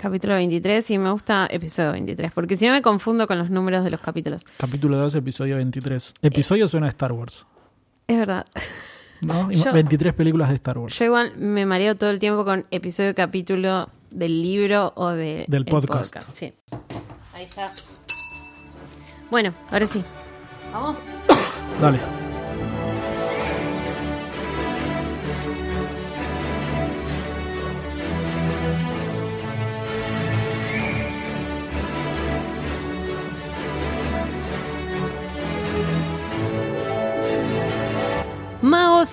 Capítulo 23 y me gusta episodio 23, porque si no me confundo con los números de los capítulos. Capítulo 2, episodio 23. Episodio suena a Star Wars, Es verdad. ¿no? Yo- 23 películas de Star Wars. Yo igual me mareo todo el tiempo con episodio capítulo del libro o de Del el podcast. Sí. Ahí está. Bueno, ahora sí. Vamos. Dale.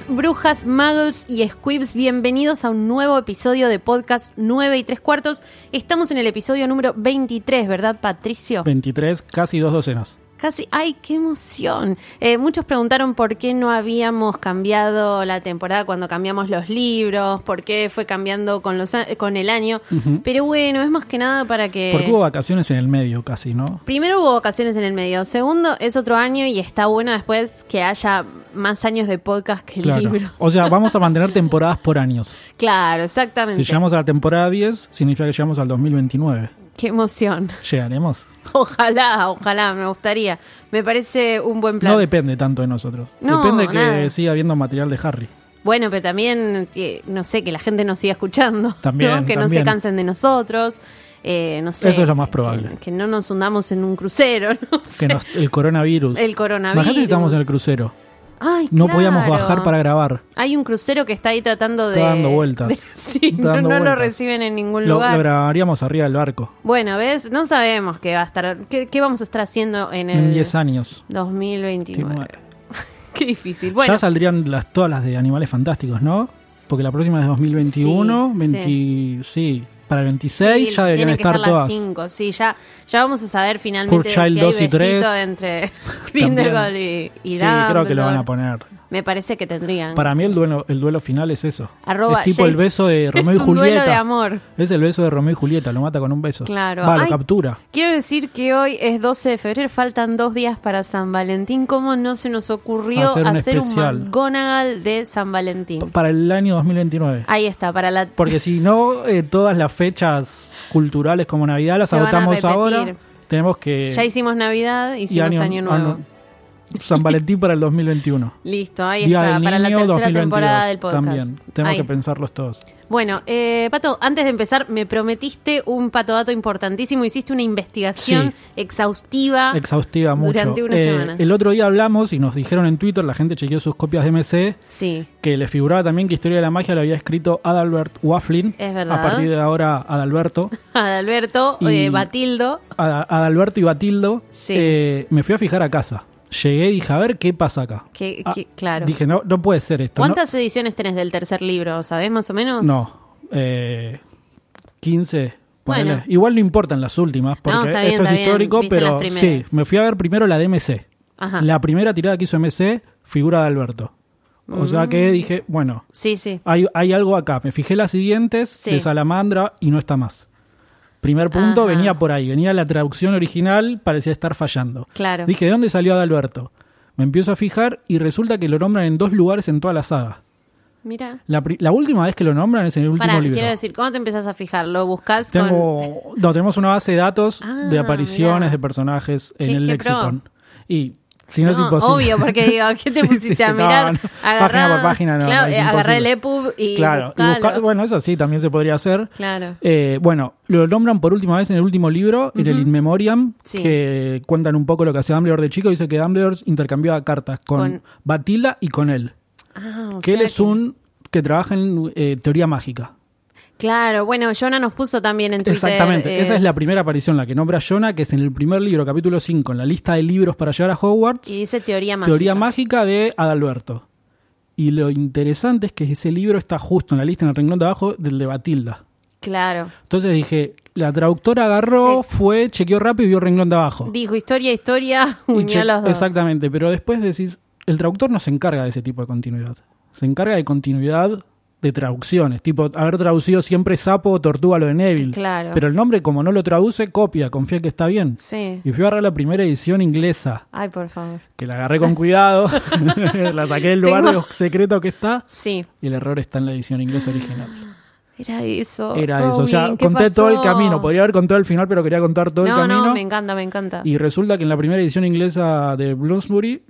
Brujas, muggles y squibs, bienvenidos a un nuevo episodio de podcast 9 y 3 cuartos. Estamos en el episodio número 23, ¿verdad, Patricio? 23, casi dos docenas. Casi, ¡ay, qué emoción! Eh, muchos preguntaron por qué no habíamos cambiado la temporada cuando cambiamos los libros, por qué fue cambiando con, los, con el año. Pero bueno, es más que nada para que... Porque hubo vacaciones en el medio casi, ¿no? Primero hubo vacaciones en el medio. Segundo, es otro año y está bueno después que haya más años de podcast que Claro. libros. O sea, vamos a mantener temporadas por años. Claro, exactamente. Si llegamos a la temporada 10, significa que llegamos al 2029. Qué emoción. ¿Llegaremos? Ojalá, ojalá, me gustaría. Me parece un buen plan. No depende tanto de nosotros. No, depende que nada. siga habiendo material de Harry. Bueno, pero también, no sé, que la gente nos siga escuchando. También, ¿no? Que no se cansen de nosotros. eh, no sé. Eso es lo más probable. Que, que no nos hundamos en un crucero. No Que nos- el coronavirus. El coronavirus. Imagínate que estamos en el crucero. Ay, No claro. podíamos bajar para grabar. Hay un crucero que está ahí tratando de. Está dando vueltas. de- sí, Está no, dando no lo vueltas. reciben en ningún lugar. lo grabaríamos arriba del barco. Bueno, ¿ves? No sabemos qué va a estar. ¿Qué, qué vamos a estar haciendo en el En 10 años. 2029? Qué difícil. Bueno, Ya saldrían las, todas las de Animales Fantásticos, ¿no? Porque la próxima es 2021. Sí, 20, sí. Para el 26 sí, ya deberían estar las todas. cinco. Sí, ya, ya vamos a saber finalmente Poor si Child hay 2 y besito 3. entre Grindelwald y, y sí, creo que lo van a poner. Me parece que tendrían. Para mí el duelo, el duelo final es eso. Arroba es tipo Jay- el beso de Romeo es y un duelo Julieta. de amor. Es el beso de Romeo y Julieta, lo mata con un beso. Claro. Va, lo Ay, captura. Quiero decir que hoy es 12 de febrero, faltan dos días para San Valentín. ¿Cómo no se nos ocurrió Hacer un hacer un. McGonagall de San Valentín? Para el año 2029. Ahí está, para la... Porque si no, eh, todas las fechas culturales como Navidad las Se agotamos ahora. Tenemos que... Ya hicimos Navidad, y hicimos Año, Nuevo. San Valentín para el 2021. Listo, ahí Día está, para la tercera 2022. temporada del podcast. También, tenemos Ahí. que pensarlos todos. Bueno, eh, Pato, antes de empezar, me prometiste un patodato importantísimo. Hiciste una investigación exhaustiva. Exhaustiva mucho. Durante una Eh, semana. El otro día hablamos y nos dijeron en Twitter, la gente chequeó sus copias de MC, Sí, que le figuraba también que Historia de la Magia lo había escrito Adalbert Wafflin. Es verdad. A partir de ahora, Adalberto. Adalberto, Y- eh, Batildo. Ad- Adalberto y Batildo. Sí. Eh, me fui a fijar a casa. Llegué y dije, a ver qué pasa acá. Que, Ah, que- claro. Dije, no, no puede ser esto. ¿Cuántas ediciones tenés del tercer libro? ¿Sabés más o menos? No, eh, 15. Bueno. ponele. Igual no importan las últimas, porque bien, esto es histórico, pero sí, me fui a ver primero la de MC. Ajá. La primera tirada que hizo MC, figura de Alberto. O sea Mm. que dije, bueno, Sí, sí. hay, hay algo acá. Me fijé las siguientes Sí. de Salamandra y no está más. Primer punto, Ajá. venía por ahí. Venía la traducción original, parecía estar fallando. Claro. Dije, ¿de dónde salió Adalberto? Me empiezo a fijar y resulta que lo nombran en dos lugares en toda la saga. Mira. La, última vez que lo nombran es en el último Pará, libro. quiero decir, ¿cómo te empezás a fijar? ¿Lo buscas con...? Tengo, no, tenemos una base de datos Ah, de apariciones mirá. de personajes en el lexicon. Y si no, es imposible. Obvio, porque digo, ¿qué te pusiste sí, a mirar? no. Agarrá- Página por página, no, Claro, es eh, agarrá el. EPUB y claro, y buscar- bueno, eso sí, también se podría hacer. Claro. Eh, bueno, lo nombran por última vez en el último libro, en el In Memoriam, Sí. que cuentan un poco lo que hacía Dumbledore de chico. Dice que Dumbledore intercambiaba cartas con, Con- Batilda y con él. Ah, o que él es un que trabaja en eh, teoría mágica. Claro, bueno, Jonah nos puso también en Twitter. Exactamente, eh, esa es la primera aparición, la que nombra Jonah, que es en el primer libro, capítulo 5, en la lista de libros para llegar a Hogwarts, Y dice teoría mágica. Teoría mágica de Adalberto. Y lo interesante es que ese libro está justo en la lista, en el renglón de abajo, del de Batilda. Claro. Entonces dije, la traductora agarró, fue, chequeó rápido y vio el renglón de abajo. Dijo historia, historia, unió los dos. Exactamente, pero después decís, el traductor no se encarga de ese tipo de continuidad. Se encarga de continuidad de traducciones, tipo haber traducido siempre sapo o tortuga lo de Neville. Claro. Pero el nombre, como no lo traduce, copia, confía que está bien. Sí. Y fui a agarrar la primera edición inglesa, Ay, por favor. que la agarré con cuidado, la saqué del lugar Tengo- secreto que está, Sí. y el error está en la edición inglesa original. Era eso. Era eso. O sea, bien, ¿qué conté todo el camino. Podría haber contado el final, pero quería contar todo no, el camino. No, me encanta, me encanta. Y resulta que en la primera edición inglesa de Bloomsbury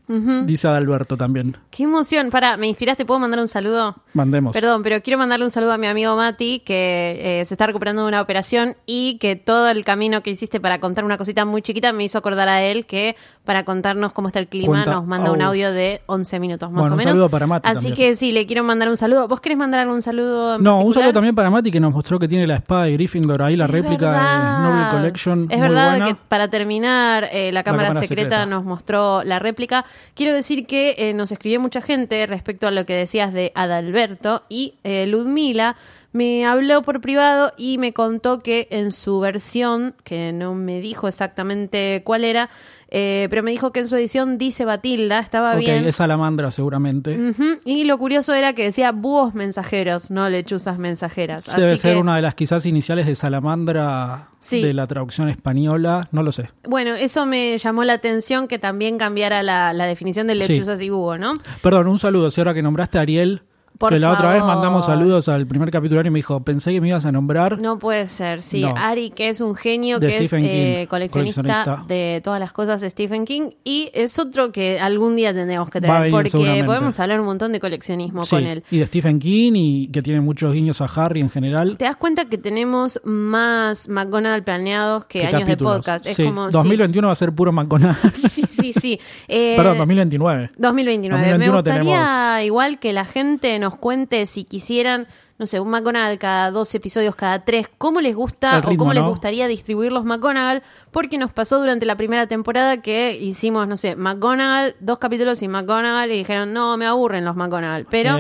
dice Adalberto también. Qué emoción. Para, me inspiraste, ¿puedo mandar un saludo? Mandemos. Perdón, pero quiero mandarle un saludo a mi amigo Mati, que eh, se está recuperando de una operación y que todo el camino que hiciste para contar una cosita muy chiquita me hizo acordar a él que para contarnos cómo está el clima Cuenta- nos manda un audio de 11 minutos más Bueno, o un menos. saludo para Mati Así también. que sí, le quiero mandar un saludo. ¿Vos querés mandar algún saludo? en No, un saludo también para Mati que nos mostró que tiene la espada de Gryffindor ahí, la Es réplica verdad. de Noble Collection. Es muy verdad buena. que para terminar, eh, la, cámara Cámara secreta, Secreta. nos mostró la réplica. Quiero decir que eh, nos escribió mucha gente respecto a lo que decías de Adalberto y eh, Ludmila me habló por privado y me contó que en su versión, que no me dijo exactamente cuál era, eh, pero me dijo que en su edición dice Batilda, estaba Ok, bien. es salamandra seguramente. Y lo curioso era que decía búhos mensajeros, no lechuzas mensajeras. Debe Así ser que- una de las quizás iniciales de salamandra Sí. de la traducción española, no lo sé. Bueno, eso me llamó la atención que también cambiara la, la definición de Sí. lechuzas y búho, ¿no? Perdón, un saludo, si ahora que nombraste a Ariel, Por que la otra vez mandamos saludos al primer capítulo y me dijo, pensé que me ibas a nombrar. No puede ser, sí. No. Ari, que es un genio, De que Stephen es eh, coleccionista, coleccionista. de todas las cosas de Stephen King. Y es otro que algún día tendremos que tener, porque podemos hablar un montón de coleccionismo Sí, con él. y de Stephen King y que tiene muchos guiños a Harry en general. ¿Te das cuenta que tenemos más McGonagall planeados que, ¿Qué años capítulos? de podcast? Es Sí, como, sí. 2021 2021 va a ser puro McGonagall. Sí, sí, sí. Eh, Perdón, 2029. 2029. 2021 Me gustaría tenemos- igual que la gente nos cuente si quisieran, no sé, un McGonagall cada dos episodios, cada tres, cómo les gusta ritmo, o cómo les gustaría distribuir los McGonagall, porque nos pasó durante la primera temporada que hicimos, no sé, McGonagall, dos capítulos sin McGonagall y dijeron, no, me aburren los McGonagall, pero...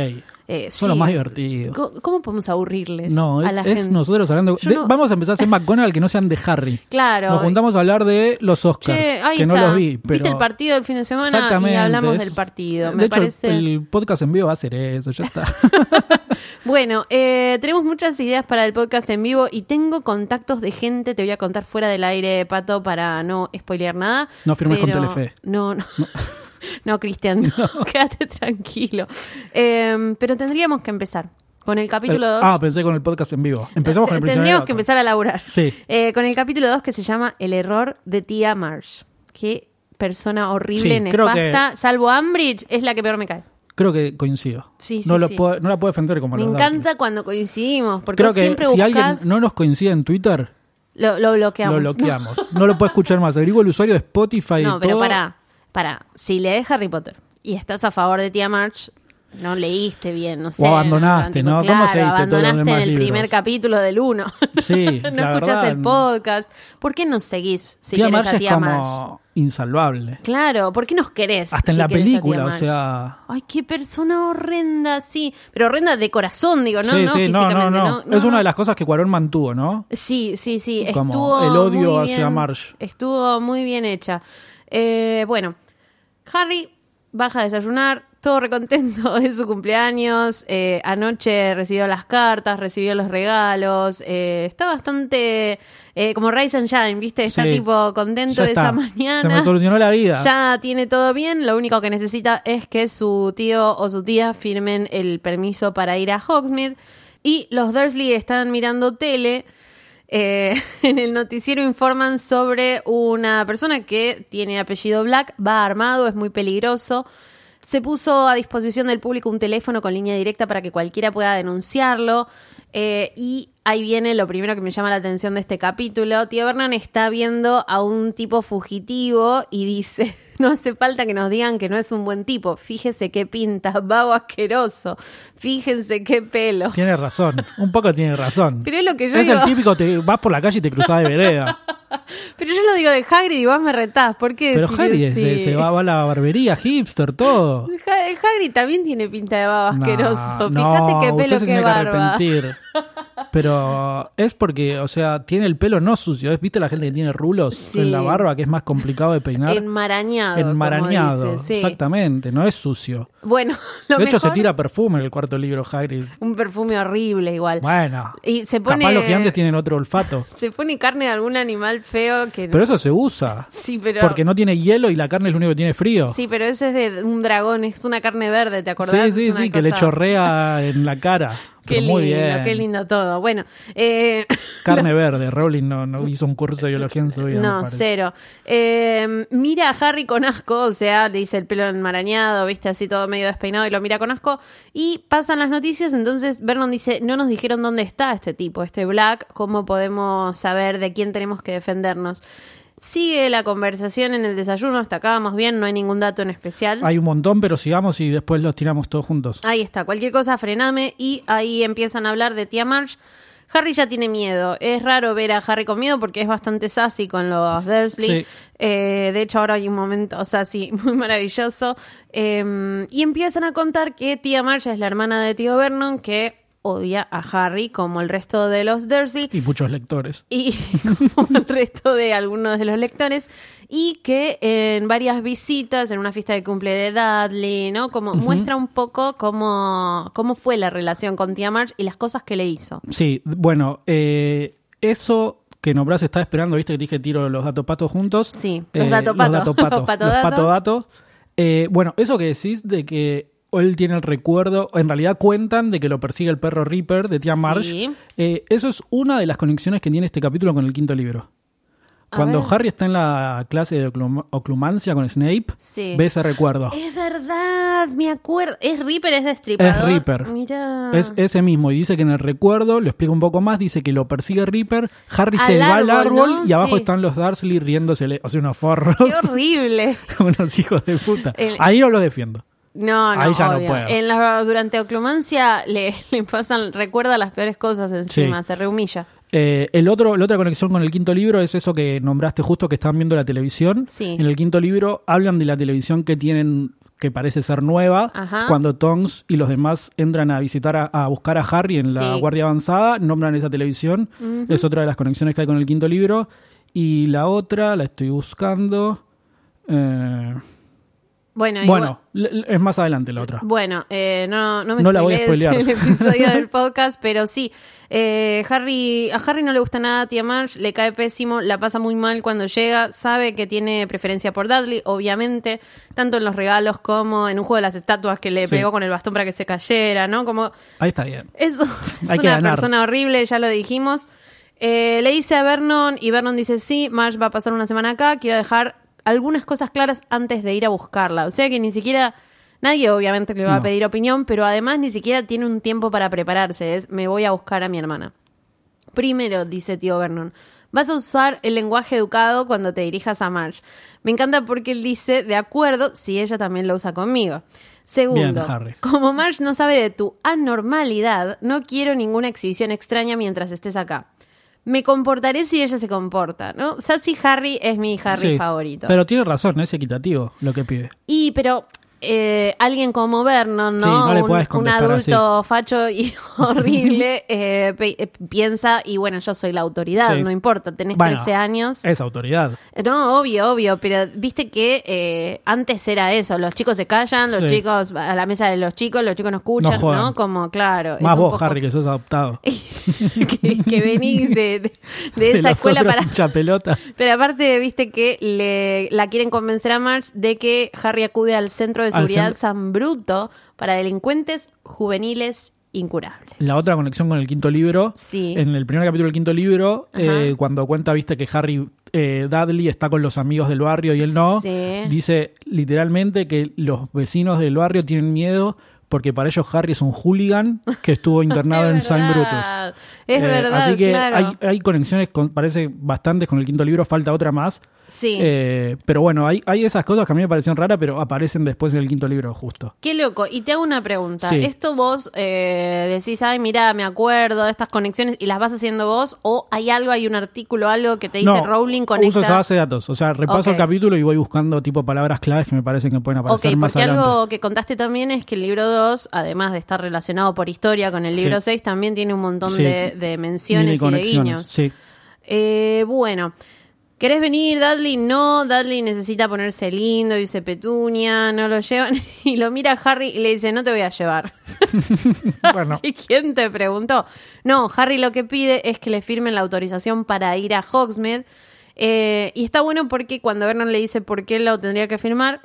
eh, son sí. los más divertidos. ¿Cómo, podemos aburrirles No, a es, la es gente? nosotros hablando. Yo de- no- Vamos a empezar a hacer McGonagall que no sean de Harry. Claro. Nos juntamos a hablar de los Oscars, Che, que no los vi. Pero Viste el partido del fin de semana y hablamos es- del partido. De Me hecho, el- parece... el, podcast en vivo va a ser eso, ya está. Bueno, eh, tenemos muchas ideas para el podcast en vivo y tengo contactos de gente, te voy a contar fuera del aire, Pato, para no spoilear nada. No firmes con pero- Telefe. No, no. No, Cristian, no, quédate tranquilo. Eh, pero tendríamos que empezar con el capítulo 2. ah, pensé con el podcast en vivo. Empezamos con el. Tendríamos que empezar a laburar. Sí. Eh, con el capítulo 2 que se llama El error de tía Marsh. Qué persona horrible, Sí, nefasta. Salvo Ambridge, es la que peor me cae. Creo que coincido. Sí, no, sí, lo sí. puedo- no la puedo defender como Me encanta cuando coincidimos, porque Creo que siempre si alguien no nos coincide en Twitter, Lo, lo bloqueamos. lo bloqueamos. No lo puedo escuchar más. Averiguo el usuario de Spotify No, y pero todo. para, para. Si lees Harry Potter y estás a favor de Tía March, no leíste bien, no sé. abandonaste, tipo, ¿no? ¿Cómo Claro, todos los abandonaste en el libros? primer capítulo del 1. Sí, no la escuchas verdad, el podcast. ¿Por qué nos seguís si Tía Marge a es Tía como March? insalvable. Claro, ¿por qué nos querés? Hasta en si la película, o sea... Ay, qué persona horrenda, sí. Pero horrenda de corazón, digo, ¿no? sí, no sí, no, no, físicamente, no, no, Es una de las cosas que Cuarón mantuvo, ¿no? Sí, sí, sí. Como Estuvo el odio muy hacia Marge. Estuvo muy bien hecha. Eh, bueno, Harry baja a desayunar, todo recontento de su cumpleaños. eh, anoche recibió las cartas, recibió los regalos. eh, está bastante eh, como Rise and Shine, ¿viste? Está Sí. tipo contento de esa mañana. Se me solucionó la vida. Ya tiene todo bien, lo único que necesita es que su tío o su tía firmen el permiso para ir a Hogsmeade. Y los Dursley están mirando tele. Eh, en el noticiero informan sobre una persona que tiene apellido Black, va armado, es muy peligroso. Se puso a disposición del público un teléfono con línea directa para que cualquiera pueda denunciarlo. Eh, y ahí viene lo primero que me llama la atención de este capítulo. Tío Vernon está viendo a un tipo fugitivo y dice, no hace falta que nos digan que no es un buen tipo. Fíjese qué pinta, vago asqueroso. Fíjense qué pelo. Tiene razón, un poco tiene razón. Pero es lo que yo es digo. el típico, te vas por la calle y te cruzás de vereda. Pero yo lo digo de Hagrid y vos me retás. ¿Por qué Pero así? se, se va, va a la barbería, hipster, todo. Ha- Hagrid también tiene pinta de babo asqueroso. No, Fíjate qué pelo, qué tiene que barba. arrepentir. Pero es porque, o sea, tiene el pelo no sucio. ¿Ves? ¿Viste la gente que tiene rulos Sí. en la barba que es más complicado de peinar? Enmarañado. como Enmarañado, dice, sí. exactamente, no es sucio. Bueno, lo de hecho, se tira perfume en el cuarto libro, Hagrid. Un perfume horrible igual. Bueno, Y se pone. capaz los gigantes tienen otro olfato. Se pone carne de algún animal feo que. Pero eso se usa. sí, pero. Porque no tiene hielo y la carne es lo único que tiene frío. Sí, pero ese es de un dragón, es una carne verde, ¿te acordás? sí, sí, sí, que le chorrea en la cara. Qué lindo, bien. qué lindo todo. Bueno, eh, Carne verde. Rowling no, no hizo un curso de biología en su vida. no, cero. Eh, mira a Harry con asco, o sea, le dice el pelo enmarañado, viste, así todo medio despeinado y lo mira con asco. Y pasan las noticias, entonces Vernon dice, no nos dijeron dónde está este tipo, este Black, cómo podemos saber de quién tenemos que defendernos. Sigue la conversación en el desayuno, hasta acá vamos bien, no hay ningún dato en especial. Hay un montón, pero sigamos y después los tiramos todos juntos. Ahí está, cualquier cosa frename y ahí empiezan a hablar de tía March. Harry ya tiene miedo. Es raro ver a Harry con miedo porque es bastante sassy con los Dursley. Sí. Eh, de hecho, ahora hay un momento sassy muy maravilloso. Eh, y empiezan a contar que tía March es la hermana de tío Vernon que odia a Harry como el resto de los Dursley Y muchos lectores. y como el resto de algunos de los lectores y que en varias visitas en una fiesta de cumple de Dudley no como muestra un poco cómo cómo fue la relación con tía March y las cosas que le hizo Sí, bueno, eh, eso que nombrás estaba esperando, viste que dije tiro los datopatos juntos. Sí, Eh, los datopatos. Los datopatos. Los patodatos. los patodatos. Eh, bueno, eso que decís de que él tiene el recuerdo, en realidad cuentan de que lo persigue el perro Reaper de tía Sí. Marsh. Eh, eso es una de las conexiones que tiene este capítulo con el quinto libro. A Cuando ver. Harry está en la clase de oclum- oclumancia con Snape, Sí. ve ese recuerdo. es verdad me acuerdo es Reaper es destripador Es Reaper. mira Es ese mismo, y dice que en el recuerdo, lo explica un poco más, dice que lo persigue Reaper, Harry se va al árbol, y abajo Sí. están los Dursley riéndosele, o sea, unos forros, qué horrible unos hijos de puta. El- Ahí no lo defiendo. No, no, Ahí ya no puedo. En la, durante Oclumancia le, le pasan, recuerda las peores cosas encima, Sí. se rehumilla. Eh, el otro, la otra conexión con el quinto libro es eso que nombraste justo que están viendo la televisión. Sí. En el quinto libro hablan de la televisión que tienen que parece ser nueva. Ajá. Cuando Tonks y los demás entran a visitar a, a buscar a Harry en la Sí. guardia avanzada, nombran esa televisión. Es otra de las conexiones que hay con el quinto libro. Y la otra, la estoy buscando. Eh, Bueno, es más adelante la otra. Bueno, eh, no, no me No la voy a spoilear. el episodio del podcast, pero sí. eh, Harry, a Harry no le gusta nada a Tía March, le cae pésimo, la pasa muy mal cuando llega, sabe que tiene preferencia por Dudley, obviamente, tanto en los regalos como en un juego de las estatuas que le Sí. pegó con el bastón para que se cayera, ¿no? Como Ahí está bien. eso es Hay una persona horrible, ya lo dijimos. Eh, le dice a Vernon y Vernon dice, sí, Marge va a pasar una semana acá, quiero dejar algunas cosas claras antes de ir a buscarla. O sea que ni siquiera, nadie obviamente le va a pedir opinión, pero además ni siquiera tiene un tiempo para prepararse, es, me voy a buscar a mi hermana. Primero, dice tío Vernon, vas a usar el lenguaje educado cuando te dirijas a Marge. Me encanta porque él dice, de acuerdo, si ella también lo usa conmigo. Segundo, Bien, como Marge no sabe de tu anormalidad, no quiero ninguna exhibición extraña mientras estés acá. Me comportaré si ella se comporta, ¿no? Sassy Harry es mi Harry Sí, favorito. Pero tiene razón, es equitativo lo que pide. Y, pero eh, alguien como Vernon, ¿no? Sí, no le un, un adulto facho y horrible, eh, eh, piensa, y bueno, yo soy la autoridad, Sí. no importa, tenés Bueno, 13 años. Es autoridad. No, obvio, obvio, pero viste que eh, antes era eso, los chicos se callan, los Sí. chicos a la mesa de los chicos, los chicos no escuchan, No. Como, claro. Más vos, poco- Harry, que sos adoptado. que, que venís de, de- esa escuela para... hinchapelotas. Pero aparte, viste que le, la quieren convencer a Marge de que Harry acude al Centro de Al Seguridad San Bruto para delincuentes juveniles incurables. La otra conexión con el quinto libro. Sí. En el primer capítulo del quinto libro, eh, cuando cuenta, viste, que Harry eh, Dudley está con los amigos del barrio y él no, Sí. dice literalmente que los vecinos del barrio tienen miedo porque para ellos Harry es un hooligan que estuvo internado en Saint Brutus. Es Eh, verdad, Así que claro. hay, hay conexiones, con, parece bastantes con el quinto libro, falta otra más. Sí. Eh, pero bueno, hay, hay esas cosas que a mí me parecieron raras, pero aparecen después en el quinto libro, justo. Qué loco. Y te hago una pregunta. Sí. ¿Esto vos eh, decís, ay, mira, me acuerdo de estas conexiones y las vas haciendo vos? ¿O hay algo, hay un artículo, algo que te dice no, Rowling uso conecta? esa base de datos. O sea, repaso el capítulo y voy buscando tipo palabras claves que me parecen que pueden aparecer más porque adelante. algo que contaste también es que el libro 2, además de estar relacionado por historia con el libro Sí. 6, también tiene un montón Sí. de, de menciones y de guiños. Sí. Eh, bueno, ¿querés venir, Dudley? No, Dudley necesita ponerse lindo, dice Petunia, no lo llevan. Y lo mira Harry y le dice, no te voy a llevar. bueno, ¿Y quién te preguntó? No, Harry lo que pide es que le firmen la autorización para ir a Hogsmeade. Eh, y está bueno porque cuando Vernon le dice por qué lo tendría que firmar,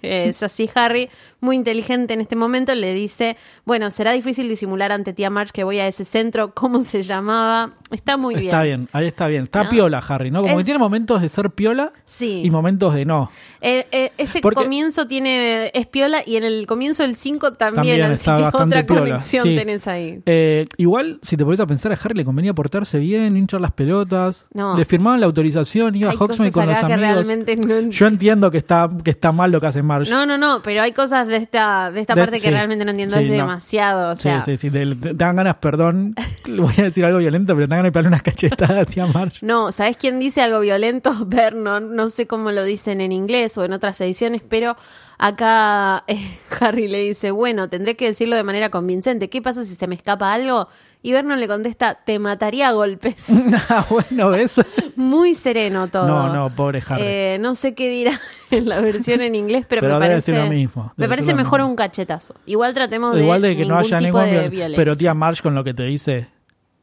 es así Harry, muy inteligente en este momento, le dice, bueno, será difícil disimular ante tía March que voy a ese centro, ¿cómo se llamaba? Está muy bien. Está bien, ahí está bien. Está ¿No? piola, Harry, ¿no? Como Es- que tiene momentos de ser piola Sí. y momentos de no. Eh, eh, este Porque- comienzo tiene es piola y en el comienzo del 5 también, También así está que bastante otra piola, conexión sí. tenés ahí. Eh, igual, si te pones a pensar, a Harry le convenía portarse bien, hinchar las pelotas. No. Le firmaban la autorización, iba Hay a Hogsmeade con los amigos. no Yo entiendo que está, que está mal lo que hace Marge. No, no, no, pero hay cosas de esta, de esta De- parte que sí. realmente no entiendo. Sí, es no. demasiado. O Sí, sea, sí, sí. Te, te- te dan ganas, perdón, voy a decir algo violento, pero te dan ganas de pegarle unas cachetadas a tía Marge. No, ¿sabes quién dice algo violento? Vernon, no sé cómo lo dicen en inglés o en otras ediciones, pero acá eh, Harry le dice, bueno, tendré que decirlo de manera convincente. ¿Qué pasa si se me escapa algo? Y Vernon le contesta, te mataría a golpes. Ah, bueno, ¿ves? Muy sereno todo. No, no, pobre Harry. Eh, no sé qué dirá en la versión en inglés, pero, Pero me parece lo mismo, Me parece mejor mismo. un cachetazo. Igual tratemos de Igual de que no ningún haya tipo ningún de viol- violencia. Pero tía Marge con lo que te dice,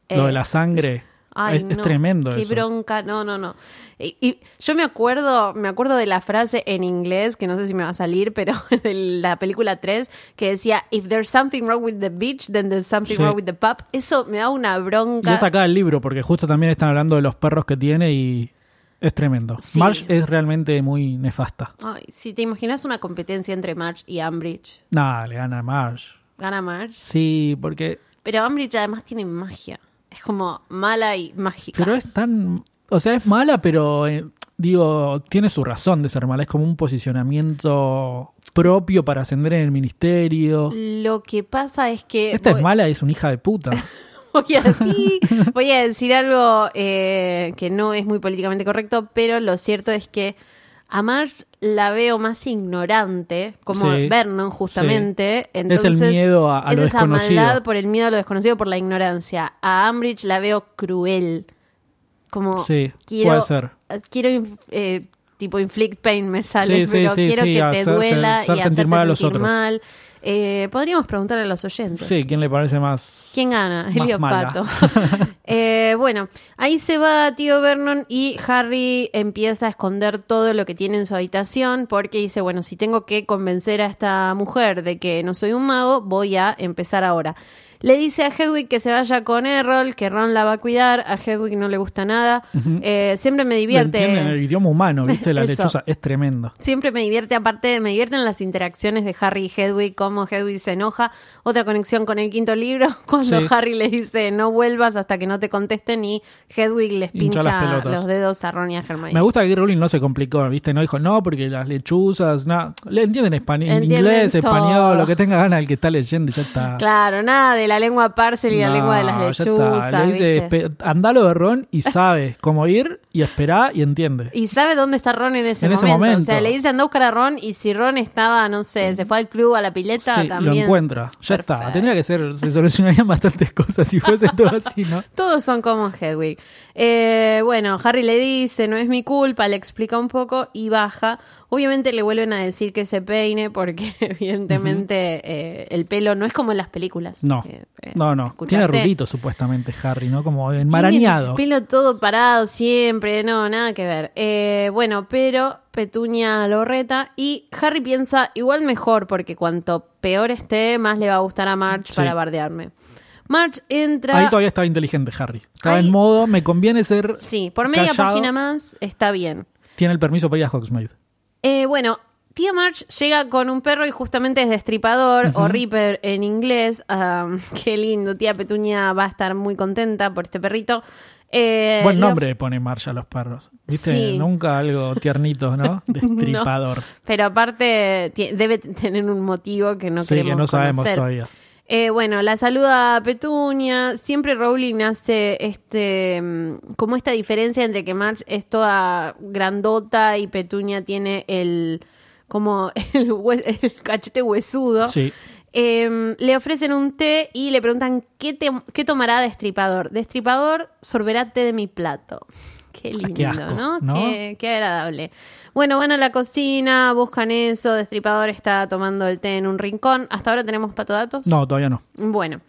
lo Eh, de la sangre, Ay, es, es no, tremendo Qué eso. bronca, no, no, no. Y, y yo me acuerdo, me acuerdo de la frase en inglés, que no sé si me va a salir, pero de la película 3, que decía, if there's something wrong with the beach, then there's something Sí. wrong with the pub. Eso me da una Y bronca. es acá el libro, porque justo también están hablando de los perros que tiene y es tremendo. Sí. Marge es realmente muy nefasta. Ay, si te imaginas una competencia entre Marge y Ambridge, Nada, le gana Marge. gana Marge. Sí, porque... Pero Ambridge además tiene magia. Es como mala y mágica. Pero es tan... O sea, es mala, pero eh, digo, tiene su razón de ser mala. Es como un posicionamiento propio para ascender en el ministerio. Lo que pasa es que... Esta voy- es mala, es una hija de puta. Voy a, sí, voy a decir algo eh, que no es muy políticamente correcto, pero lo cierto es que a Marge la veo más ignorante, como Sí, Vernon justamente. sí. Entonces, Es el miedo a- a es lo esa desconocido. maldad por el miedo a lo desconocido, por la ignorancia. A Ambridge la veo cruel. Como Sí, quiero, puede ser. Quiero eh, tipo inflict pain me sale, pero quiero que te hacer- duela hacer y sentir hacerte mal a los sentir otros. mal. Eh, podríamos preguntarle a los oyentes. Sí, ¿quién le parece más... ¿Quién gana? Elio? Pato. Eh, bueno, ahí se va tío Vernon y Harry empieza a esconder todo lo que tiene en su habitación porque dice, bueno, si tengo que convencer a esta mujer de que no soy un mago, voy a empezar ahora. Le dice a Hedwig que se vaya con Errol, que Ron la va a cuidar, a Hedwig no le gusta nada. Eh, siempre me divierte. en el idioma humano, ¿viste? La lechosa es tremendo. Siempre me divierte, aparte, me divierten las interacciones de Harry y Hedwig, cómo Hedwig se enoja. Otra conexión con el quinto libro, cuando Sí. Harry le dice no vuelvas hasta que no te contesten y Hedwig les Hincha pincha los dedos a Ron y a Hermione. Me gusta que Rowling no se complicó, ¿viste? No dijo, no, porque las lechuzas, no. Le entienden español, Entienden inglés, todo. español, lo que tenga ganas el que está leyendo y ya está. Claro, nada de la lengua parcel y la lengua de las ya está. lechuzas. Le dice, andalo de Ron y sabe cómo ir y esperá y entiende. Y sabe dónde está Ron en ese, En ese momento. O sea, le dice anda a buscar a Ron y si Ron estaba, no sé, se fue al club, a la pileta, Sí, lo también. encuentra. Ya está. Tendría que ser, se solucionarían bastantes cosas si fuese todo así, ¿no? Todos son como Hedwig. Eh, bueno, Harry le dice, no es mi culpa, le explica un poco y baja. Obviamente le vuelven a decir que se peine porque evidentemente eh, el pelo no es como en las películas. No, Eh, eh, no, no. ¿escuchaste? Tiene rulitos supuestamente Harry, ¿no? Como Tiene enmarañado. el pelo todo parado siempre, no, nada que ver. Eh, bueno, pero Petunia lo reta y Harry piensa igual mejor porque cuanto peor esté, más le va a gustar a Sí. para bardearme. Marge entra... Ahí todavía estaba inteligente Harry. Estaba Ahí- en modo, me conviene ser. Sí, por media callado. página más está bien. Tiene el permiso para ir a Hogsmeade. Eh, bueno, tía March llega con un perro y justamente es destripador o Reaper en inglés. Ah, qué lindo, tía Petunia va a estar muy contenta por este perrito. Eh, Buen nombre pone Marge a los perros. ¿Viste? Sí. Nunca algo tiernito, ¿no? Destripador. Pero aparte debe tener un motivo que no sí, queremos que no sabemos conocer. todavía. Eh, bueno, la saluda a Petunia. Siempre Rowling hace este mm, como esta diferencia entre que Marge es toda grandota y Petunia tiene el como el, hue- el cachete huesudo. Sí. Eh, le ofrecen un té y le preguntan qué, te- qué tomará Destripador. Destripador sorberá té de mi plato. Qué lindo, qué asco, ¿no? ¿no? Qué, qué agradable. Bueno, van a la cocina, buscan eso. Destripador está tomando el té en un rincón. ¿Hasta ahora tenemos patodatos? No, todavía no. Bueno.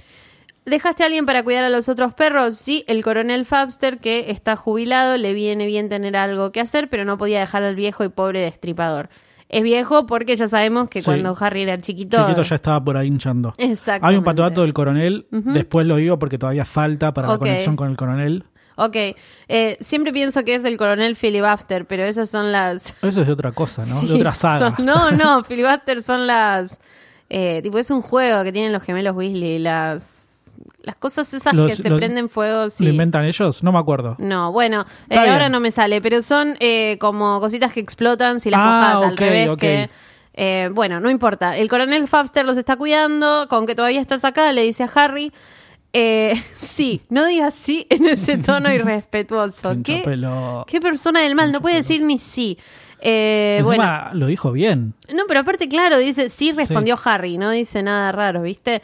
¿Dejaste a alguien para cuidar a los otros perros? Sí, el coronel Fabster, que está jubilado, le viene bien tener algo que hacer, pero no podía dejar al viejo y pobre destripador. Es viejo porque ya sabemos que Sí. cuando Harry era chiquito. Chiquito ya estaba por ahí hinchando. Exactamente. Hay un patodato del coronel, después lo digo porque todavía falta para la conexión con el coronel. Ok, eh, siempre pienso que es el coronel Filibuster, pero esas son las... Eso es de otra cosa, ¿no? Sí, de otra saga. son- no, no, Filibuster son las... eh, tipo, es un juego que tienen los gemelos Weasley, las... Las cosas esas Los- que se los- prenden fuego. sí. ¿Lo inventan ellos? No me acuerdo. No, bueno, eh, ahora no me sale, pero son eh, como cositas que explotan si las Ah, al revés. Que, eh, bueno, no importa. El coronel Fafster los está cuidando, con que todavía estás acá, le dice a Harry. Eh, sí, no digas sí en ese tono irrespetuoso. ¿Qué, persona del mal, no puede decir ni sí. Eh, bueno, lo dijo bien. no, pero aparte, claro, dice sí, respondió Harry, no dice nada raro, ¿viste?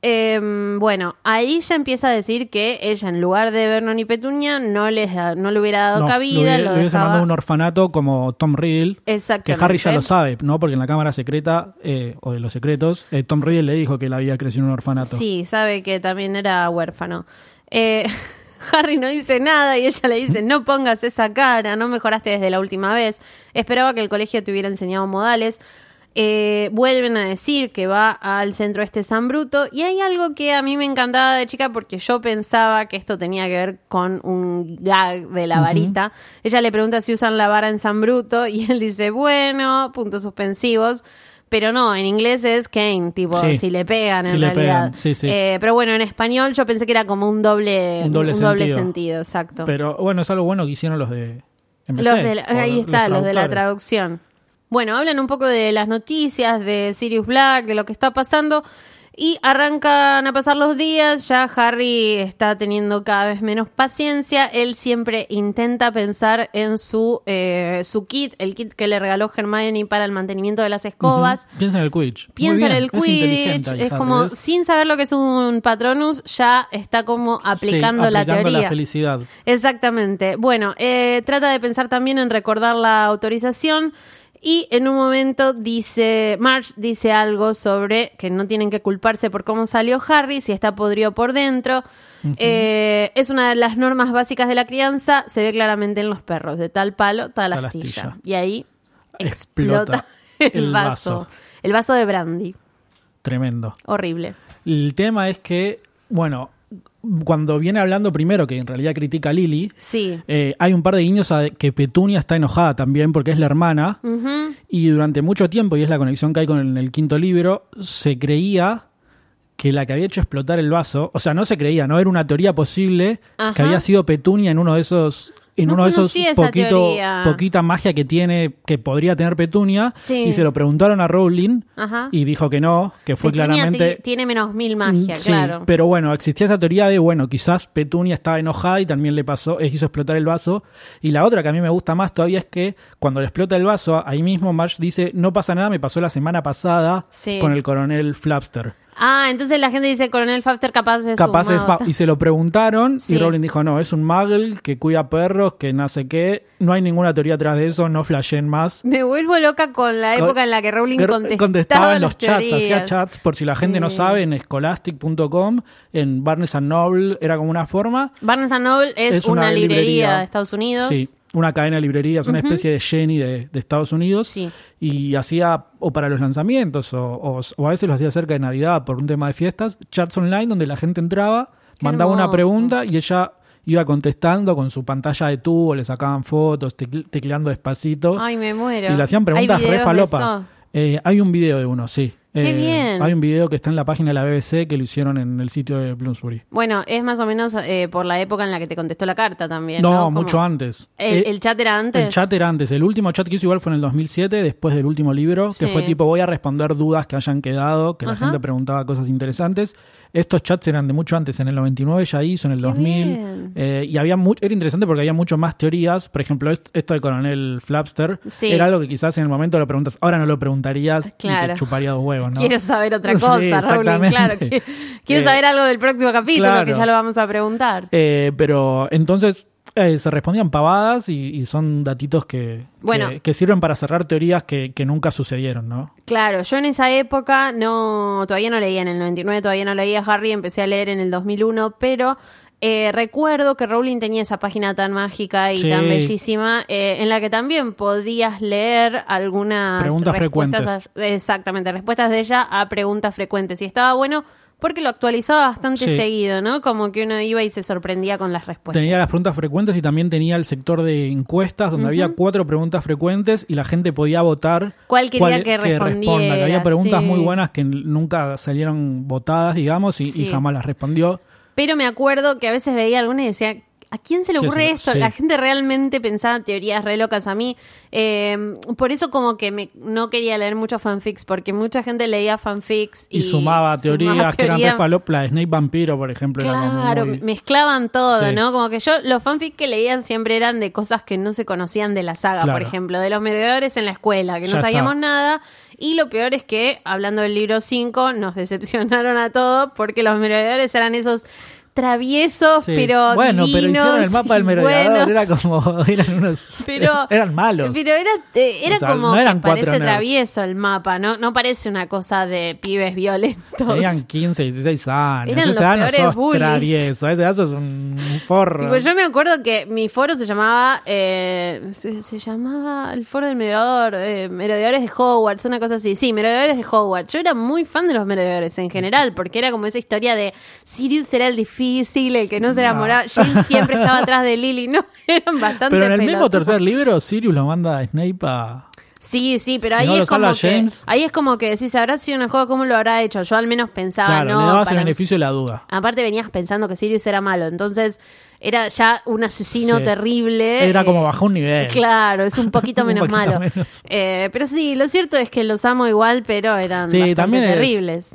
Eh, bueno, ahí ya empieza a decir que ella, en lugar de Vernon y Petunia, no, les, da- no le hubiera dado No, cabida. lo hubiese, lo lo hubiese mandado a un orfanato como Tom Riddle. Que. Harry ya lo sabe, ¿no? Porque en la cámara secreta, eh, o de los secretos, eh, Tom Riddle le dijo que él había crecido en un orfanato. Sí, sabe que también era huérfano. Eh, Harry no dice nada y ella le dice, no pongas esa cara, no mejoraste desde la última vez. Esperaba que el colegio te hubiera enseñado modales. Eh, vuelven a decir que va al centro este San Bruto y hay algo que a mí me encantaba de chica porque yo pensaba que esto tenía que ver con un gag de la varita. Ella le pregunta si usan la vara en San Bruto y él dice, bueno, puntos suspensivos. Pero no, en inglés es cane, tipo, Sí. si le pegan en Si le realidad. pegan, sí, sí. Eh, pero bueno, en español yo pensé que era como un doble, Un doble sentido. sentido. exacto. Pero bueno, es algo bueno que hicieron los de MC, Los de la- ahí está, los de la traducción. Bueno, hablan un poco de las noticias, de Sirius Black, de lo que está pasando. Y arrancan a pasar los días, ya Harry está teniendo cada vez menos paciencia, él siempre intenta pensar en su, eh, su kit, el kit que le regaló Hermione para el mantenimiento de las escobas. Piensa en el Quidditch. Piensa en el Quidditch, es Harry, como, ¿ves? sin saber lo que es un Patronus, ya está como aplicando, Sí, la teoría. la felicidad. Exactamente. Bueno, eh, trata de pensar también en recordar la autorización y en un momento dice, Marge dice algo sobre que no tienen que culparse por cómo salió Harry, si está podrido por dentro. Eh, es una de las normas básicas de la crianza, se ve claramente en los perros, de tal palo, tal, Tal astilla. astilla. Y ahí Explota explota el, el vaso. vaso. El vaso de brandy. Tremendo. Horrible. El tema es que, bueno, cuando viene hablando primero, que en realidad critica a Lily, Sí. eh, hay un par de guiños a que Petunia está enojada también porque es la hermana. Y durante mucho tiempo, y es la conexión que hay con el, el quinto libro, se creía que la que había hecho explotar el vaso, o sea, no se creía, no era una teoría posible Ajá. que había sido Petunia en uno de esos en No uno de esos poquito poquita magia que tiene que podría tener Petunia Sí. y se lo preguntaron a Rowling Ajá. y dijo que no, que fue Petunia claramente ti- tiene menos mil magia, Mm, Sí, claro. pero bueno, existía esa teoría de, bueno, quizás Petunia estaba enojada y también le pasó, eh, hizo explotar el vaso. Y la otra que a mí me gusta más todavía es que cuando le explota el vaso, ahí mismo Marge dice, no pasa nada, me pasó la semana pasada Sí. con el coronel Flapster. Ah, entonces la gente dice Coronel Fafter capaz es Capaz un es mago. y se lo preguntaron Sí. y Rowling dijo, no, es un muggle que cuida perros, que no sé qué, no hay ninguna teoría atrás de eso, no flashen más. Me vuelvo loca con la época en la que Rowling contestaba, contestaba en los chats, hacía chats, por si la gente no sabe, en scholastic.com, en Barnes and Noble, era como una forma. Barnes and Noble es, Es una, una librería, librería. de Estados Unidos. Sí, una cadena de librerías, una especie de Jenny de, de Estados Unidos. Sí. Y hacía, o para los lanzamientos, o, o- o a veces lo hacía cerca de Navidad por un tema de fiestas, chats online donde la gente entraba, Qué mandaba una pregunta y ella iba contestando con su pantalla de tubo, le sacaban fotos, tecle- tecleando despacito. Ay, me muero. y le hacían preguntas ¿Hay re falopa. Eh, hay un video de uno, sí. Qué Eh, bien. Hay un video que está en la página de la BBC que lo hicieron en el sitio de Bloomsbury. Bueno, es más o menos eh, por la época en la que te contestó la carta también. No, mucho antes. ¿El, Eh, el chat era antes? El chat era antes. El último chat que hizo igual fue en el 2007, después del último libro, Sí. que fue tipo voy a responder dudas que hayan quedado, que la gente preguntaba cosas interesantes. Estos chats eran de mucho antes, en el 99 ya hizo, en el Qué 2000. bien. eh, y había mu- era interesante porque había mucho más teorías. Por ejemplo, est- esto del coronel Flapster Sí. era algo que quizás en el momento lo preguntas, ahora no lo preguntarías Claro. y te chuparía dos huevos, ¿no? Quiero saber otra Sí, cosa, Rowling, exactamente. claro. Qui- Quiero Eh, saber algo del próximo capítulo, claro. que ya lo vamos a preguntar. Eh, pero entonces eh, se respondían pavadas y, y son datitos que, Bueno. que, que sirven para cerrar teorías que, que nunca sucedieron, ¿no? Claro, yo en esa época no, todavía no leía en el 99, todavía no leía Harry, empecé a leer en el 2001, pero Eh, recuerdo que Rowling tenía esa página tan mágica y Sí. tan bellísima eh, en la que también podías leer algunas Preguntas respuestas frecuentes. a- exactamente, respuestas de ella a preguntas frecuentes. Y estaba bueno porque lo actualizaba bastante Sí. seguido, ¿no? Como que uno iba y se sorprendía con las respuestas. Tenía las preguntas frecuentes y también tenía el sector de encuestas donde había cuatro preguntas frecuentes y la gente podía votar ¿Cuál quería que responda. Que respondiera? había preguntas Sí. muy buenas que nunca salieron votadas, digamos, y, y jamás las respondió. Pero me acuerdo que a veces veía alguna y decía, ¿a quién se le ¿Qué ocurre esto? sí. La gente realmente pensaba teorías re locas a mí. Eh, por eso como que me, no quería leer muchos fanfics, porque mucha gente leía fanfics y, Y, sumaba teorías que eran teorías. refalopla Snake Vampiro, por ejemplo. Claro, muy- mezclaban todo, Sí. ¿no? Como que yo, los fanfics que leían siempre eran de cosas que no se conocían de la saga, Claro. por ejemplo, de los mediadores en la escuela, que no sabíamos está. nada. Y lo peor es que, hablando del libro 5, nos decepcionaron a todos porque los mediadores eran esos traviesos, Sí. pero bueno, pero hicieron el mapa del merodeador, era como eran unos Pero, eran malos. Pero era, eh, era O sea, como no eran que parece nerds. travieso el mapa, ¿no? No parece una cosa de pibes violentos. Tenían 15, 16 años. Eran los peores sos travieso. Ese edad sos un forro. Tipo, yo me acuerdo que mi foro se llamaba, eh, se, se llamaba el foro del merodeador, eh, merodeadores de Hogwarts, una cosa así. Sí, merodeadores de Hogwarts. Yo era muy fan de los merodeadores en general, porque era como esa historia de Sirius era el difícil, el que no se No. enamoraba. James siempre estaba atrás de Lily. No, eran bastante Pero en el mismo tercer libro, Sirius lo manda a Snape a... Sí, sí, pero Si ahí no es como que ahí es como que decís, habrá sido un juego, ¿cómo lo habrá hecho? Yo al menos pensaba, claro, no, le dabas el para- beneficio de la duda. Aparte venías pensando que Sirius era malo, entonces era ya un asesino Sí. terrible. Era como eh, bajó un nivel. Claro, es un poquito Un menos poquito malo. menos. Eh, pero sí, lo cierto es que los amo igual, pero eran Sí, también es- terribles.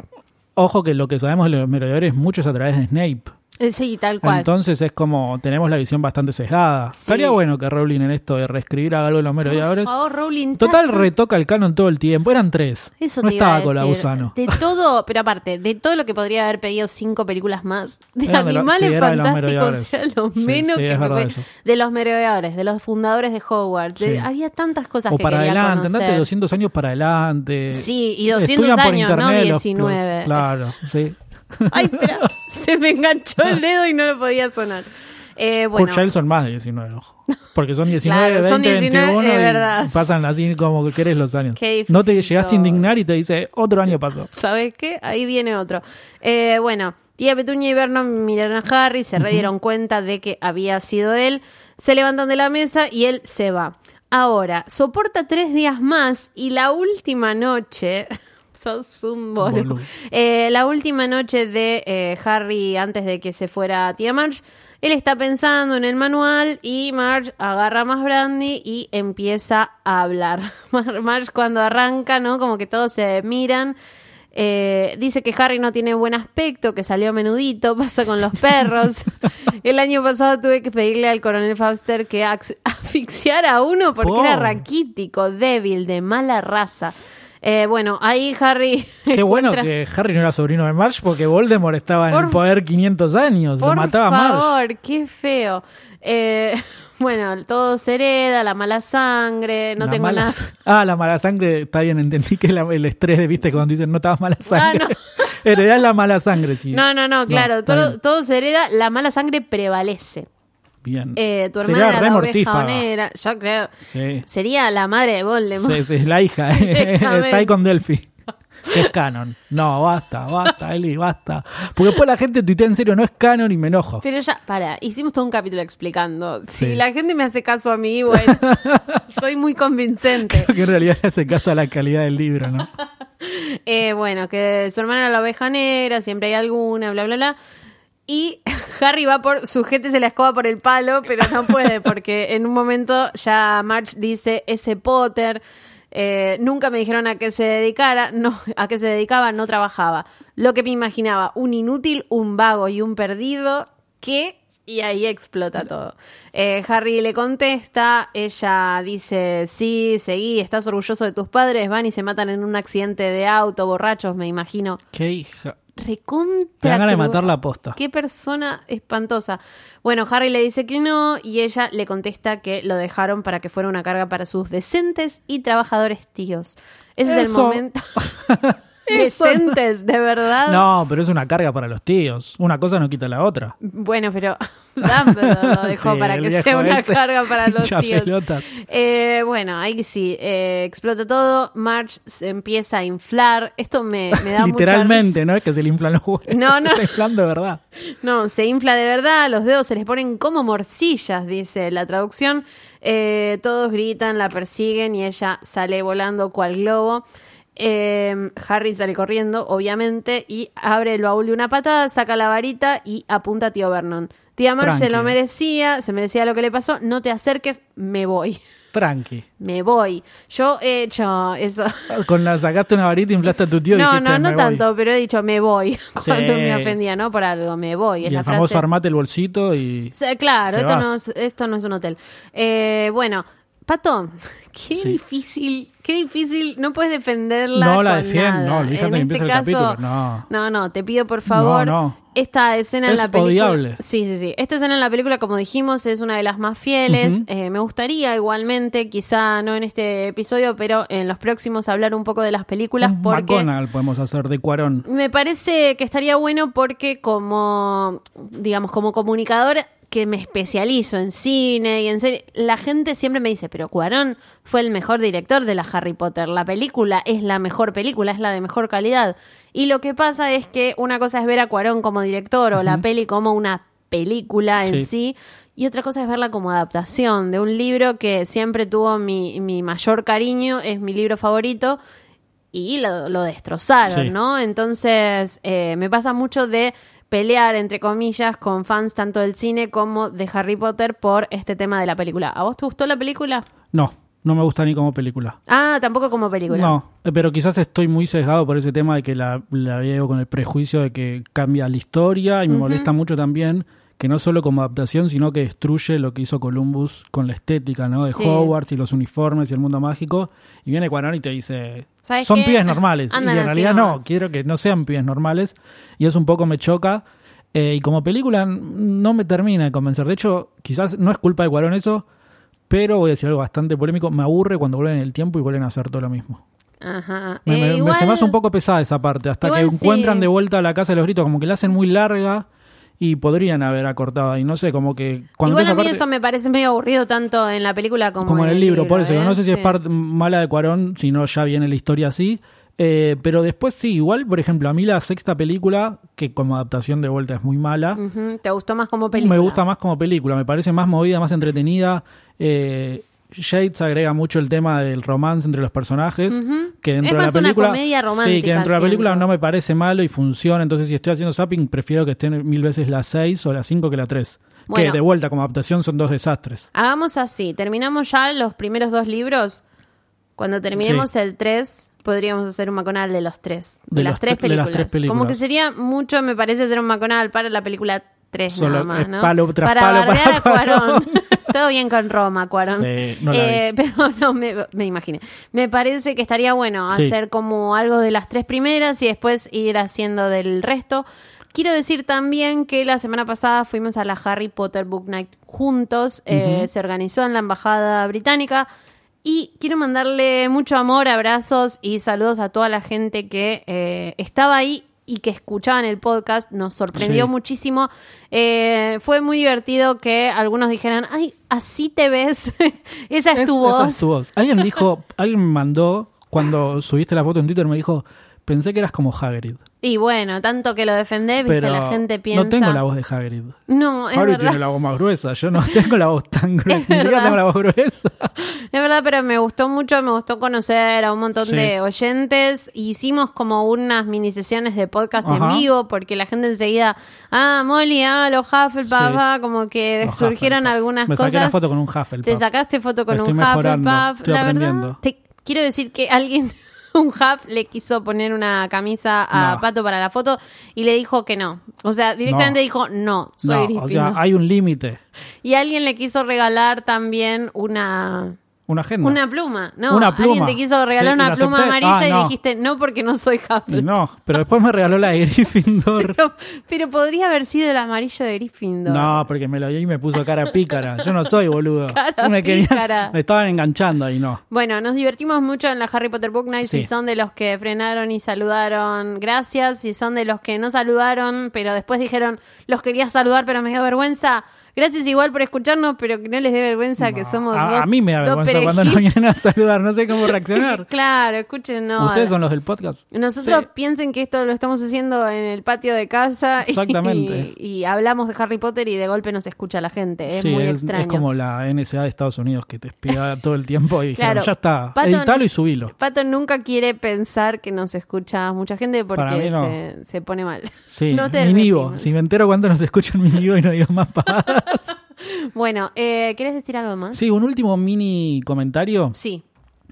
Ojo que lo que sabemos de los merodeadores mucho es a través de Snape. Eh, sí, tal cual. Entonces es como tenemos la visión bastante sesgada. Sí. Estaría bueno que Rowling en esto de reescribir algo de los Por merodeadores. favor, Rowling. Total retoca el canon todo el tiempo. Eran tres. Eso no te iba estaba a con la gusano. De todo, pero aparte, de todo lo que podría haber pedido cinco películas más, de Animales sí, Fantásticos merodeadores. era lo menos que me. De los merodeadores, de los fundadores de Hogwarts. de- había tantas cosas O que para quería adelante, conocer. andate 200 años para adelante. Sí, y 200 Estudian por años, no internet los- 19. los- claro, sí. Ay, espera, se me enganchó el dedo y no lo podía sonar. Eh, bueno, Kurt Shell son más de 19, ojo. Porque son 19, Claro, son 20, 19, 21 es y pasan así como que querés los años. Qué No te llegaste a indignar y te dice, otro año pasó. ¿sabes qué? Ahí viene otro. Eh, bueno, tía Petunia y Vernon miraron a Harry, se re dieron cuenta de que había sido él, se levantan de la mesa y él se va. Ahora, soporta tres días más y la última noche... Sos un boludo. Eh, la última noche de eh, Harry antes de que se fuera tía Marge, él está pensando en el manual y Marge agarra más brandy y empieza a hablar. Mar- Marge cuando arranca, ¿no? Como que todos se miran. eh, dice que Harry no tiene buen aspecto, que salió menudito, pasa con los perros. El año pasado tuve que pedirle al coronel Fauster que asfixiara a uno porque era raquítico, débil, de mala raza. Eh, bueno, ahí Harry. Qué bueno que Harry no era sobrino de Marge porque Voldemort estaba en el poder 500 años. Por lo mataba favor, qué feo. Eh, bueno, todo se hereda, la mala sangre, no La tengo mala nada. Ah, la mala sangre, está bien, entendí que la- el estrés de, viste, cuando dicen no estabas mala sangre. no. Heredás la mala sangre, sí. No, no, no, claro, todo, todo se hereda, la mala sangre prevalece. Bien. Eh, tu Sería hermana era re la oveja yo creo. Sí. Sería la madre de Voldemort. Sí, sí, es la hija. Directamente. Está ahí con Delphi. Es canon. No, basta, basta, Eli, basta. Porque después la gente tuitea en serio, no es canon y me enojo. Pero ya, para, hicimos todo un capítulo explicando. Si la gente me hace caso a mí, bueno, soy muy convincente. que en realidad le hace caso a la calidad del libro, ¿no? Eh, bueno, que su hermana era la oveja negra, siempre hay alguna, bla, bla, bla. Y Harry va por, sujétese la escoba por el palo, pero no puede, porque en un momento ya Marge dice, ese Potter, eh, nunca me dijeron a qué se dedicara, no, a qué se dedicaba, no trabajaba. Lo que me imaginaba, un inútil, un vago y un perdido, que... Y ahí explota todo. Eh, Harry le contesta, ella dice, sí, seguí, estás orgulloso de tus padres, van y se matan en un accidente de auto, borrachos, me imagino. Qué hija. Recontra. Te ganas de matar la posta. Qué persona espantosa. Bueno, Harry le dice que no y ella le contesta que lo dejaron para que fuera una carga para sus decentes y trabajadores tíos. Ese es el momento. Decentes, de verdad. No, pero es una carga para los tíos. Una cosa no quita la otra. Bueno, pero Dumbledore lo dejó Sí, para que sea una ese, carga para los tíos. Eh, bueno, ahí sí, eh, explota todo. Marge se empieza a inflar. Esto me, me da mucha Literalmente, no es que se le inflan los huevos. No, se no. está inflando de verdad. No, se infla de verdad, los dedos se les ponen como morcillas, dice la traducción. Eh, todos gritan, la persiguen y ella sale volando cual globo. Eh, Harry sale corriendo, obviamente, y abre el baúl de una patada, saca la varita y apunta a tío Vernon. Tía Marge se lo merecía, se merecía lo que le pasó. No te acerques, me voy. Tranqui. Me voy. Yo he hecho eso. Con la sacaste una varita y inflaste a tu tío y No, dijiste, no, no "Me voy". tanto, pero he dicho me voy. Cuando Sí. me ofendía, ¿no? Por algo, me voy. Es Y la el famoso armate el bolsito y... Claro, esto vas. no, es, esto no es un hotel. Eh, bueno, Pato, qué Sí. difícil, qué difícil, no puedes defenderla. No la defiendo, no, En que este empiece el caso, capítulo, no. no, no, te pido por favor. No, no. Esta escena en Es la película. odiable. Sí, sí, sí. Esta escena en la película, como dijimos, es una de las más fieles. Eh, me gustaría igualmente, quizá no en este episodio, pero en los próximos hablar un poco de las películas Un porque. McGonagall podemos hacer de Cuarón. Me parece que estaría bueno porque como, digamos, como comunicador que me especializo en cine y en serie, la gente siempre me dice, pero Cuarón fue el mejor director de la Harry Potter, la película es la mejor película, es la de mejor calidad. Y lo que pasa es que una cosa es ver a Cuarón como director o la peli como una película en Sí. sí, y otra cosa es verla como adaptación de un libro que siempre tuvo mi, mi mayor cariño, es mi libro favorito, y lo, lo destrozaron, Sí. ¿no? Entonces, eh, me pasa mucho de pelear, entre comillas, con fans tanto del cine como de Harry Potter por este tema de la película. ¿A vos te gustó la película? No, no me gusta ni como película. Ah, tampoco como película. No, eh, pero quizás estoy muy sesgado por ese tema de que la, la veo con el prejuicio de que cambia la historia y me molesta mucho también que no solo como adaptación, sino que destruye lo que hizo Columbus con la estética, ¿no? De Sí. Hogwarts y los uniformes y el mundo mágico. Y viene Cuarón y te dice, ¿Sabes son qué? pibes normales. y en realidad no, quiero que no sean pibes normales. Y eso un poco me choca. Eh, y como película no me termina de convencer. De hecho, quizás no es culpa de Cuarón eso, pero voy a decir algo bastante polémico. Me aburre cuando vuelven en el tiempo y vuelven a hacer todo lo mismo. Ajá. Me, Eh, me- me- igual- se me hace un poco pesada esa parte, hasta que encuentran sí. de vuelta a la casa de los gritos, como que la hacen muy larga y podrían haber acortado ahí, no sé, como que cuando Igual a mí parte- eso me parece medio aburrido tanto en la película como, como en el libro, por eso, ¿eh? no sé si es parte mala de Cuarón, si no ya viene la historia así, eh, pero después sí, igual, por ejemplo, a mí la sexta película, que como adaptación de vuelta es muy mala, ¿Te gustó más como película? me gusta más como película, me parece más movida, más entretenida. Eh, Shades agrega mucho el tema del romance entre los personajes, Ujú. que dentro Es de la más una película comedia sí, que romántica, dentro de la película no me parece malo y funciona, entonces si estoy haciendo zapping prefiero que estén mil veces la 6 o la 5 que la 3. Bueno. Que de vuelta como adaptación son dos desastres. Hagamos así, terminamos ya los primeros dos libros. Cuando terminemos Sí. el 3, podríamos hacer un maconal de los tres. De, De las tres tre- de las películas. tres películas. Como que sería mucho, me parece, hacer un maconal para la película 3 Solo nada más, ¿no? palo tras para palo bardear para a Cuarón. Todo bien con Roma, Cuarón. Sí, no Eh, pero no, me, me imaginé. Me parece que estaría bueno Sí. hacer como algo de las tres primeras y después ir haciendo del resto. Quiero decir también que la semana pasada fuimos a la Harry Potter Book Night juntos. Eh, se organizó en la Embajada Británica. Y quiero mandarle mucho amor, abrazos y saludos a toda la gente que eh, estaba ahí y que escuchaban el podcast. Nos sorprendió Sí. muchísimo. Eh, fue muy divertido que algunos dijeran, ay, así te ves. esa es, Es- tu esa voz. es tu voz. Alguien dijo, alguien me mandó, cuando subiste la foto en Twitter, me dijo, pensé que eras como Hagrid. Y bueno, tanto que lo defendés, viste, Pero la gente piensa. no tengo la voz de Hagrid. No, es Hagrid verdad. tiene la voz más gruesa, yo no tengo la voz tan gruesa, ni tengo la voz gruesa. Es verdad, pero me gustó mucho, me gustó conocer a un montón Sí. de oyentes. Hicimos como unas mini sesiones de podcast en vivo, porque la gente enseguida, ah, Molly, ah, los Hufflepuff, Sí. ah, como que Los surgieron Hufflepuff. algunas Me cosas. saqué la foto con un Hufflepuff. Te sacaste foto con un mejorando, Hufflepuff. estoy la verdad, te quiero decir que alguien, un Huff, le quiso poner una camisa a No. Pato para la foto y le dijo que no. O sea, directamente No. dijo, no, soy no, o sea, hay un límite. Y alguien le quiso regalar también una Una agenda. Una pluma, ¿no? Una Alguien pluma. te quiso regalar Sí, una pluma acepté. amarilla Ah, y dijiste, no, porque no soy Hufflepuff. no, pero después me regaló la de Gryffindor. Pero, pero podría haber sido el amarillo de Gryffindor. No, porque me lo dio y me puso cara pícara. Yo no soy boludo. Cara me, querían- pícara. me estaban enganchando y no. Bueno, nos divertimos mucho en la Harry Potter Book Night. Sí. Si son de los que frenaron y saludaron, gracias. Si son de los que no saludaron, pero después dijeron, los quería saludar, pero me dio vergüenza. Gracias igual por escucharnos, pero que no les dé vergüenza que No, somos a, dos. a mí me da vergüenza cuando nos vienen a saludar. No sé cómo reaccionar. claro, escúchenos. Ustedes son los del podcast. Nosotros Sí. piensen que esto lo estamos haciendo en el patio de casa y- Exactamente. Y, hablamos de Harry Potter y de golpe nos escucha la gente. Es Sí, muy es, extraño. es como la NSA de Estados Unidos que te espía todo el tiempo y dijeron, ya está, Pato- editalo y subilo. Pato nunca quiere pensar que nos escucha mucha gente Para porque no. se, se pone mal. Sí, No te mi Nivo. reprimas. Si me entero cuánto nos escuchan mi Nivo y no digo más pavadas. Bueno, eh, ¿querés decir algo más? Sí, un último mini comentario. Sí.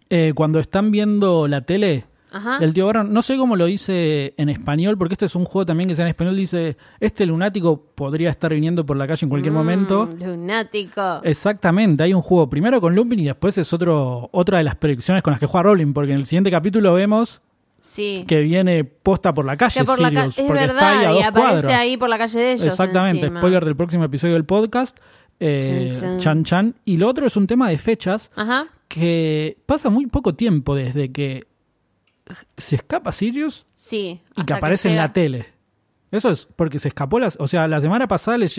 Eh, cuando están viendo la tele, Ajá. el tío Barron, no sé cómo lo dice en español, porque este es un juego también que sea en español, dice, este lunático podría estar viniendo por la calle en cualquier Mm, momento. Lunático. Exactamente, hay un juego primero con Lupin y después es otro, otra de las predicciones con las que juega Rowling, porque en el siguiente capítulo vemos sí. que viene posta por la calle la ca- Sirius, es porque está ahí verdad, a y aparece cuadras. ahí por la calle de ellos. Exactamente, encima. spoiler del próximo episodio del podcast. Eh, Chan, chan. chan chan. Y lo otro es un tema de fechas Ajá. que pasa muy poco tiempo desde que se escapa Sirius Sí. y que aparece en la tele. Eso es porque se escapó, las, o sea, la semana pasada le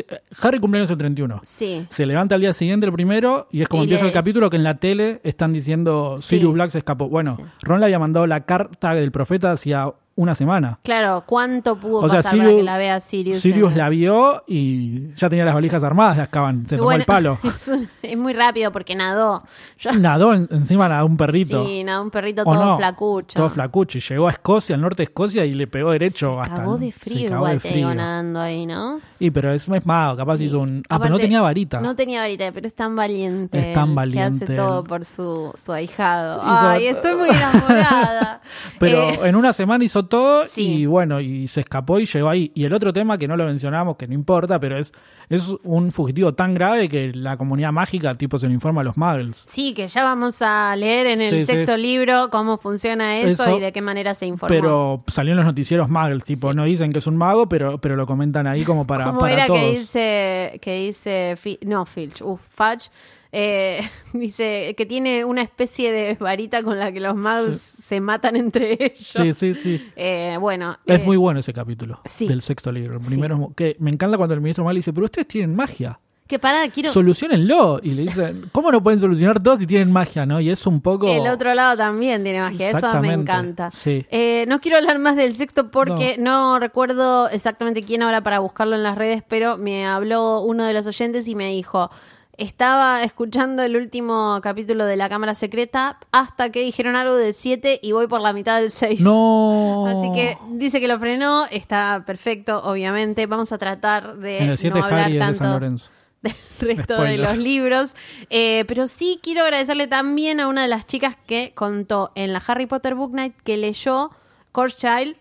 Harry cumpleaños el 31. Sí. Se levanta al día siguiente el primero y es como Y empieza el capítulo que en la tele están diciendo Sí. Sirius Black se escapó. Bueno, Sí. Ron le había mandado la carta del profeta hacía una semana. Claro, ¿cuánto pudo O sea, pasar para que la vea Sirius? Sirius en- la vio y ya tenía las valijas armadas de Azkaban. Se tomó Bueno, el palo. Es, un- es muy rápido porque nadó. Yo- Nadó en- encima nadó un perrito. Sí, nadó un perrito ¿O todo no? flacucho. Todo flacucho. Y llegó a Escocia, al norte de Escocia, y le pegó derecho Se hasta. cagó de se frío cagó igual de te frío. nadando ahí, ¿no? Y pero es, es mago, capaz hizo un. Ah, pero no tenía varita. No tenía varita, pero es tan valiente. Es tan valiente Que hace todo por su, su ahijado. Hizo Ay, to- estoy muy enamorada. Pero Eh, en una semana hizo todo Sí. y bueno, y se escapó y llegó ahí. Y el otro tema que no lo mencionamos, que no importa, pero es, es un fugitivo tan grave que la comunidad mágica tipo se lo informa a los muggles. sí, que ya vamos a leer en el Sí, sí. sexto libro cómo funciona eso, Eso, y de qué manera se informó. Pero salió en los noticieros muggles, tipo, no dicen que es un mago, pero, pero lo comentan ahí como para, ¿Cómo para era todos. que dice, que dice, no, Filch, uf, Fudge, eh, dice que tiene una especie de varita con la que los muggles se matan entre ellos. Sí, sí, sí. Eh, bueno. Es eh, muy bueno ese capítulo sí. del sexto libro. El Sí. primero que me encanta cuando el ministro Mal dice, pero ustedes tienen magia. Que pará, quiero... Solucionenlo. Y le dicen, ¿cómo no pueden solucionar todo si tienen magia, no? Y es un poco... El otro lado también tiene magia, eso me encanta. sí. Eh, no quiero hablar más del sexto porque no. recuerdo exactamente quién ahora para buscarlo en las redes, pero me habló uno de los oyentes y me dijo, estaba escuchando el último capítulo de La Cámara Secreta hasta que dijeron algo del 7 y voy por la mitad del 6. No. Así que dice que lo frenó, está perfecto, obviamente. Vamos a tratar de En el 7 no hablar Harry es de tanto San Lorenzo. del resto Spoiler. de los libros. Eh, pero sí quiero agradecerle también a una de las chicas que contó en la Harry Potter Book Night que leyó Course Child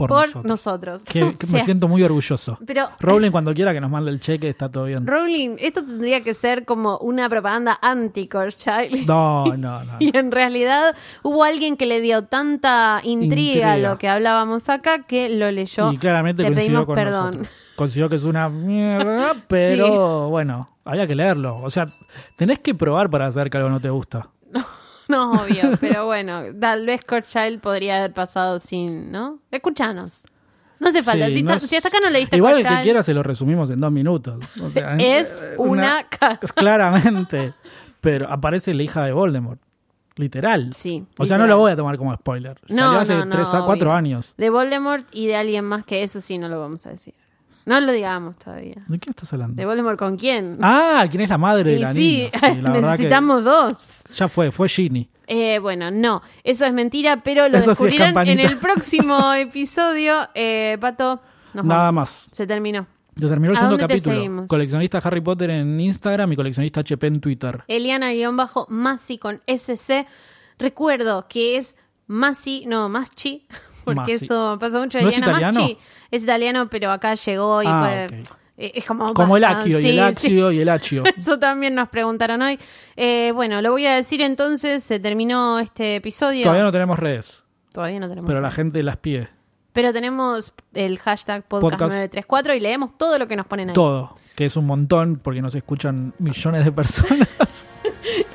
Por por, nosotros. nosotros. Que, O que sea, me siento muy orgulloso. Pero Rowling cuando quiera que nos mande el cheque está todo bien. Rowling, esto tendría que ser como una propaganda anti-Course Child. No, no, no. Y en realidad hubo alguien que le dio tanta intriga, a lo que hablábamos acá que lo leyó. Y claramente Te coincidió pedimos con perdón. nosotros. Que es una mierda, pero bueno, había que leerlo. O sea, tenés que probar para saber que algo no te gusta. No, obvio, pero bueno, tal vez Course Child podría haber pasado sin, ¿no? Escuchanos. No hace falta. Sí, si, no ta- es- si hasta acá no leíste Igual el que quiera se lo resumimos en dos minutos. O sea, es eh, una, ca- Claramente. Pero aparece la hija de Voldemort. Literal. Sí, O sea, no lo voy a tomar como spoiler. No, Salió hace no, no, tres a cuatro obvio. años. de Voldemort y de alguien más que eso sí no lo vamos a decir. No lo digamos todavía. ¿De qué estás hablando? ¿De Voldemort con quién? Ah, ¿quién es la madre de y la sí, niña? Sí, la necesitamos dos. ya fue, fue Ginny. Eh, bueno, no, eso es mentira, pero lo Eso sí descubrirán en el próximo episodio. Eh, Pato, nos Nada vamos. más. Se terminó. Ya terminó el ¿A segundo capítulo. seguimos? Coleccionista Harry Potter en Instagram y coleccionista HP en Twitter. Eliana-Masi con SC. Recuerdo que es Masi, no, Maschi, porque Masi. eso pasa mucho. ¿No es italiano? Maschi es italiano, pero acá llegó y Ah, fue. ok. Eh, Es como, Como el basta, aquio y sí, el sí. y el achio. Eso también nos preguntaron hoy. Eh, bueno, lo voy a decir entonces, se terminó este episodio. Todavía no tenemos redes, Todavía no tenemos. pero la gente las pide. Pero tenemos el hashtag Podcast. podcast934 y leemos todo lo que nos ponen ahí. Todo, que es un montón porque nos escuchan millones de personas.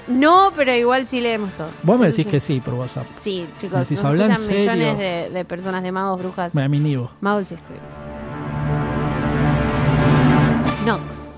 No, pero igual sí leemos todo. Vos me Eso decís sí. que sí por WhatsApp. Sí, chicos. Decís, nos "Habla en escuchan serio". millones de, de personas, de magos, brujas, Me da mi nivo. magos y escribas. Nox.